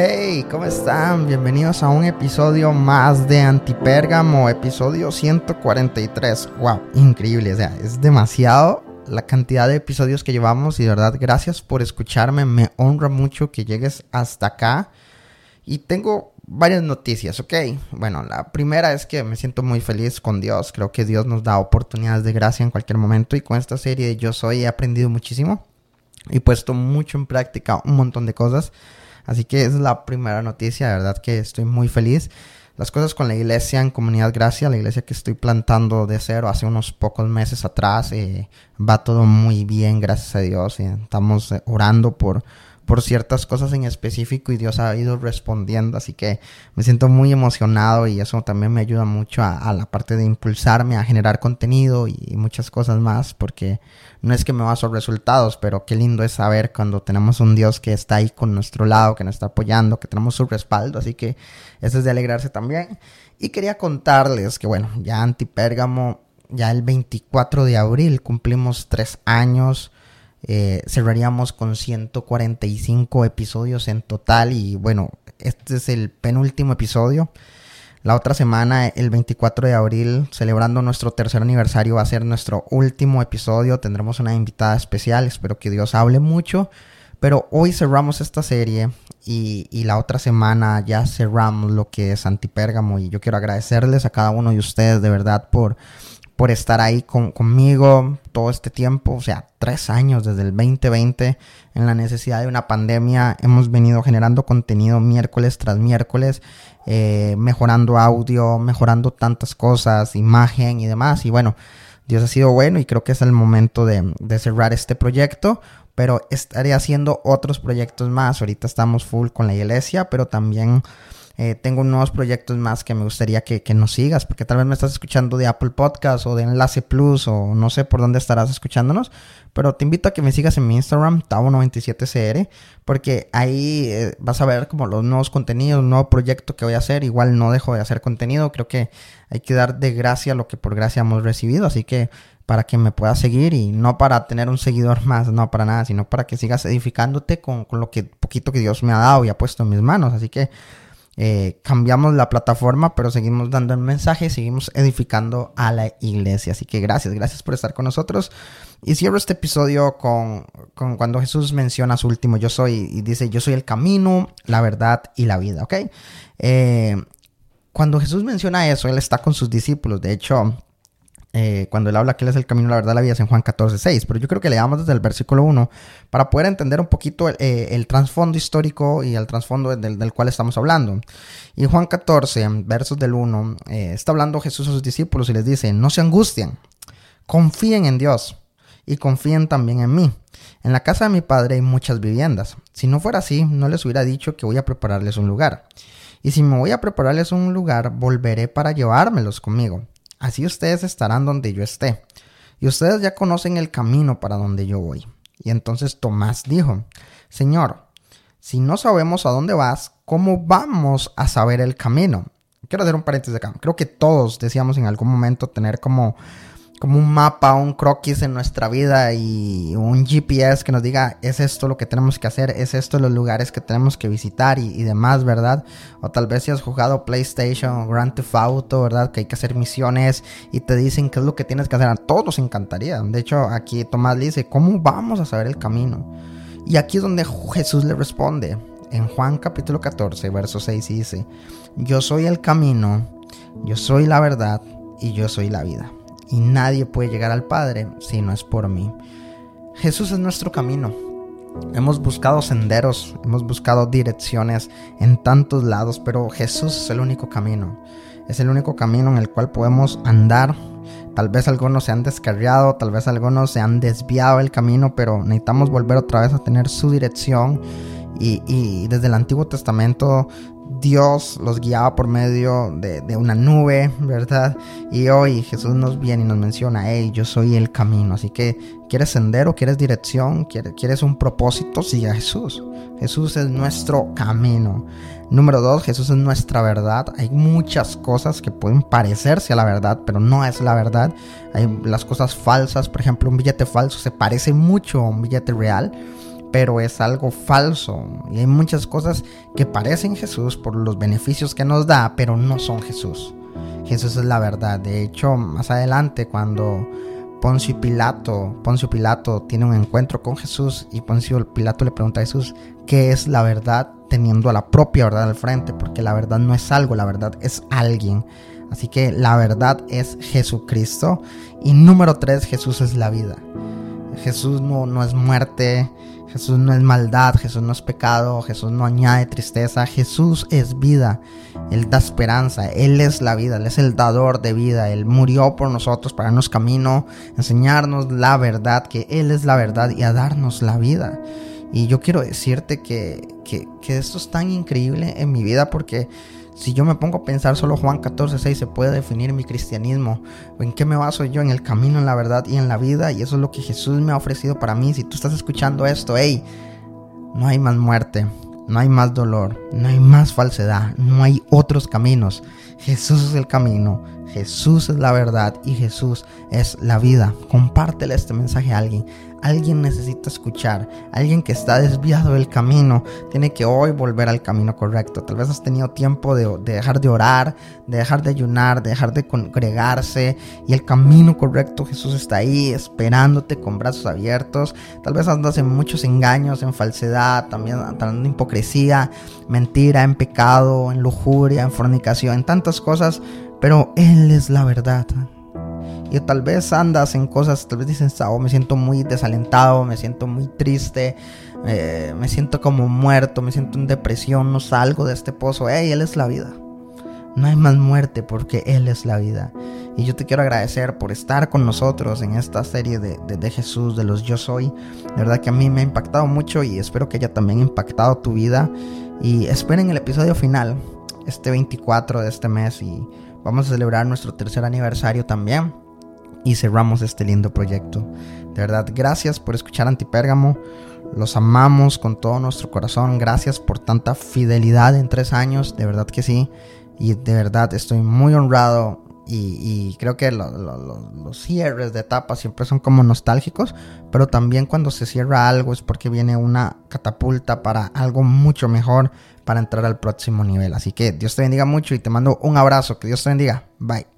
Hey, ¿cómo están? Bienvenidos a un episodio más de Antipérgamo, episodio 143. Wow, increíble, o sea, es demasiado la cantidad de episodios que llevamos y de verdad gracias por escucharme, me honra mucho que llegues hasta acá. Y tengo varias noticias, ¿ok? Bueno, la primera es que me siento muy feliz con Dios, creo que Dios nos da oportunidades de gracia en cualquier momento y con esta serie Yo Soy he aprendido muchísimo y puesto mucho en práctica un montón de cosas. Así que es la primera noticia, de verdad que estoy muy feliz. Las cosas con la iglesia en Comunidad Gracia, la iglesia que estoy plantando de cero hace unos pocos meses atrás, eh, va todo muy bien, gracias a Dios. estamos eh, orando por por ciertas cosas en específico y Dios ha ido respondiendo, así que me siento muy emocionado y eso también me ayuda mucho a, la parte de impulsarme a generar contenido y, muchas cosas más, porque no es que me baso resultados, pero qué lindo es saber cuando tenemos un Dios que está ahí con nuestro lado, que nos está apoyando, que tenemos su respaldo, así que eso es de alegrarse también. Y quería contarles que bueno, ya Antipérgamo, ya el 24 de abril cumplimos tres años eh, cerraríamos con 145 episodios en total y bueno, este es el penúltimo episodio. La otra semana, el 24 de abril, celebrando nuestro tercer aniversario, va a ser nuestro último episodio. Tendremos una invitada especial, espero que Dios hable mucho. Pero hoy cerramos esta serie y, y, la otra semana ya cerramos lo que es Antipérgamo. Y yo quiero agradecerles a cada uno de ustedes de verdad por por estar ahí conmigo todo este tiempo, o sea, tres años desde el 2020 en la necesidad de una pandemia. Hemos venido generando contenido miércoles tras miércoles, eh, mejorando audio, mejorando tantas cosas, imagen y demás. Y bueno, Dios ha sido bueno y creo que es el momento de, de cerrar este proyecto. Pero estaré haciendo otros proyectos más. Ahorita estamos full con la iglesia, pero también eh, tengo nuevos proyectos más que me gustaría que, nos sigas, porque tal vez me estás escuchando de Apple Podcast o de Enlace Plus o no sé por dónde estarás escuchándonos, pero te invito a que me sigas en mi Instagram, Tavo97cr, porque ahí eh, vas a ver como los nuevos contenidos, nuevo proyecto que voy a hacer. Igual no dejo de hacer contenido, creo que hay que dar de gracia lo que por gracia hemos recibido, así que para que me puedas seguir y no para tener un seguidor más, no para nada, sino para que sigas edificándote con, con lo que poquito que Dios me ha dado y ha puesto en mis manos. Así que eh, cambiamos la plataforma, pero seguimos dando el mensaje, seguimos edificando a la iglesia. Así que gracias, gracias por estar con nosotros. Y cierro este episodio con, cuando Jesús menciona su último yo soy y dice yo soy el camino, la verdad y la vida, ¿ok? Eh, cuando Jesús menciona eso, Él está con sus discípulos. De hecho, eh, cuando él habla que él es el camino, la verdad, la vida es en Juan 14, 6. Pero yo creo que leamos desde el versículo 1 para poder entender un poquito eh, el, trasfondo histórico y el trasfondo del, cual estamos hablando. Y Juan 14, versos del 1, eh, está hablando Jesús a sus discípulos y les dice, no se angustien, confíen en Dios y confíen también en mí. En la casa de mi padre hay muchas viviendas. Si no fuera así, no les hubiera dicho que voy a prepararles un lugar. Y si me voy a prepararles un lugar, volveré para llevármelos conmigo Así ustedes estarán donde yo esté. Y ustedes ya conocen el camino para donde yo voy. Y entonces Tomás dijo, Señor, si no sabemos a dónde vas, ¿cómo vamos a saber el camino? Quiero hacer un paréntesis acá. Creo que todos decíamos en algún momento tener como como un mapa, un croquis en nuestra vida y un GPS que nos diga es esto lo que tenemos que hacer, es esto los lugares que tenemos que visitar y, demás, ¿verdad? O tal vez si has jugado PlayStation Grand Theft Auto, ¿verdad? Que hay que hacer misiones y te dicen qué es lo que tienes que hacer. A todos nos encantaría. De hecho, aquí Tomás le dice, ¿cómo vamos a saber el camino? Y aquí es donde Jesús le responde. En Juan capítulo 14, verso 6 dice, yo soy el camino, yo soy la verdad y yo soy la vida y nadie puede llegar al Padre si no es por mí. Jesús es nuestro camino. Hemos buscado senderos, hemos buscado direcciones en tantos lados, pero Jesús es el único camino. Es el único camino en el cual podemos andar. Tal vez algunos se han descarriado, tal vez algunos se han desviado del camino, pero necesitamos volver otra vez a tener su dirección Y, desde el Antiguo Testamento Dios los guiaba por medio de, una nube, ¿verdad? Y hoy Jesús nos viene y nos menciona, hey, yo soy el camino. Así que, ¿quieres sendero? ¿Quieres dirección? ¿Quieres un propósito? Sigue a Jesús. Jesús es nuestro camino. Número dos, Jesús es nuestra verdad. Hay muchas cosas que pueden parecerse a la verdad, pero no es la verdad. Hay las cosas falsas, por ejemplo, un billete falso se parece mucho a un billete real, pero es algo falso. Y hay muchas cosas que parecen Jesús por los beneficios que nos da, pero no son Jesús. Jesús es la verdad. De hecho, más adelante, cuando Poncio Pilato, Poncio Pilato tiene un encuentro con Jesús y Poncio Pilato le pregunta a Jesús qué es la verdad teniendo a la propia verdad al frente, porque la verdad no es algo, la verdad es alguien. Así que la verdad es Jesucristo. Y número tres, Jesús es la vida. Jesús no, no es muerte, Jesús no es maldad, Jesús no es pecado, Jesús no añade tristeza, Jesús es vida, Él da esperanza, Él es la vida, Él es el dador de vida, Él murió por nosotros para darnos camino, enseñarnos la verdad, que Él es la verdad y a darnos la vida. Y yo quiero decirte que, que, que esto es tan increíble en mi vida porque si yo me pongo a pensar solo Juan 14, 6 se puede definir mi cristianismo. ¿En qué me baso yo? En el camino, en la verdad y en la vida. Y eso es lo que Jesús me ha ofrecido para mí. Si tú estás escuchando esto, hey, no hay más muerte, no hay más dolor, no hay más falsedad, no hay otros caminos. Jesús es el camino, Jesús es la verdad y Jesús es la vida. Compártele este mensaje a alguien. Alguien necesita escuchar. Alguien que está desviado del camino tiene que hoy volver al camino correcto. Tal vez has tenido tiempo de, dejar de orar, de dejar de ayunar, de dejar de congregarse. Y el camino correcto, Jesús está ahí esperándote con brazos abiertos. Tal vez andas en muchos engaños, en falsedad, también en hipocresía, mentira, en pecado, en lujuria, en fornicación, en tantas cosas. Pero Él es la verdad. Y tal vez andas en cosas, tal vez dices, oh, me siento muy desalentado, me siento muy triste, eh, me siento como muerto, me siento en depresión, no salgo de este pozo. Hey, Él es la vida. No hay más muerte porque Él es la vida. Y yo te quiero agradecer por estar con nosotros en esta serie de, de, Jesús, de los Yo Soy. De verdad que a mí me ha impactado mucho y espero que haya también impactado tu vida. Y esperen el episodio final, este 24 de este mes. Y vamos a celebrar nuestro tercer aniversario también y cerramos este lindo proyecto. De verdad, gracias por escuchar Antipérgamo. Los amamos con todo nuestro corazón. Gracias por tanta fidelidad en tres años. De verdad que sí. Y de verdad estoy muy honrado. Y, creo que los cierres de etapa siempre son como nostálgicos. Pero también cuando se cierra algo es porque viene una catapulta para algo mucho mejor. Para entrar al próximo nivel. Así que Dios te bendiga mucho y te mando un abrazo. Que Dios te bendiga. Bye.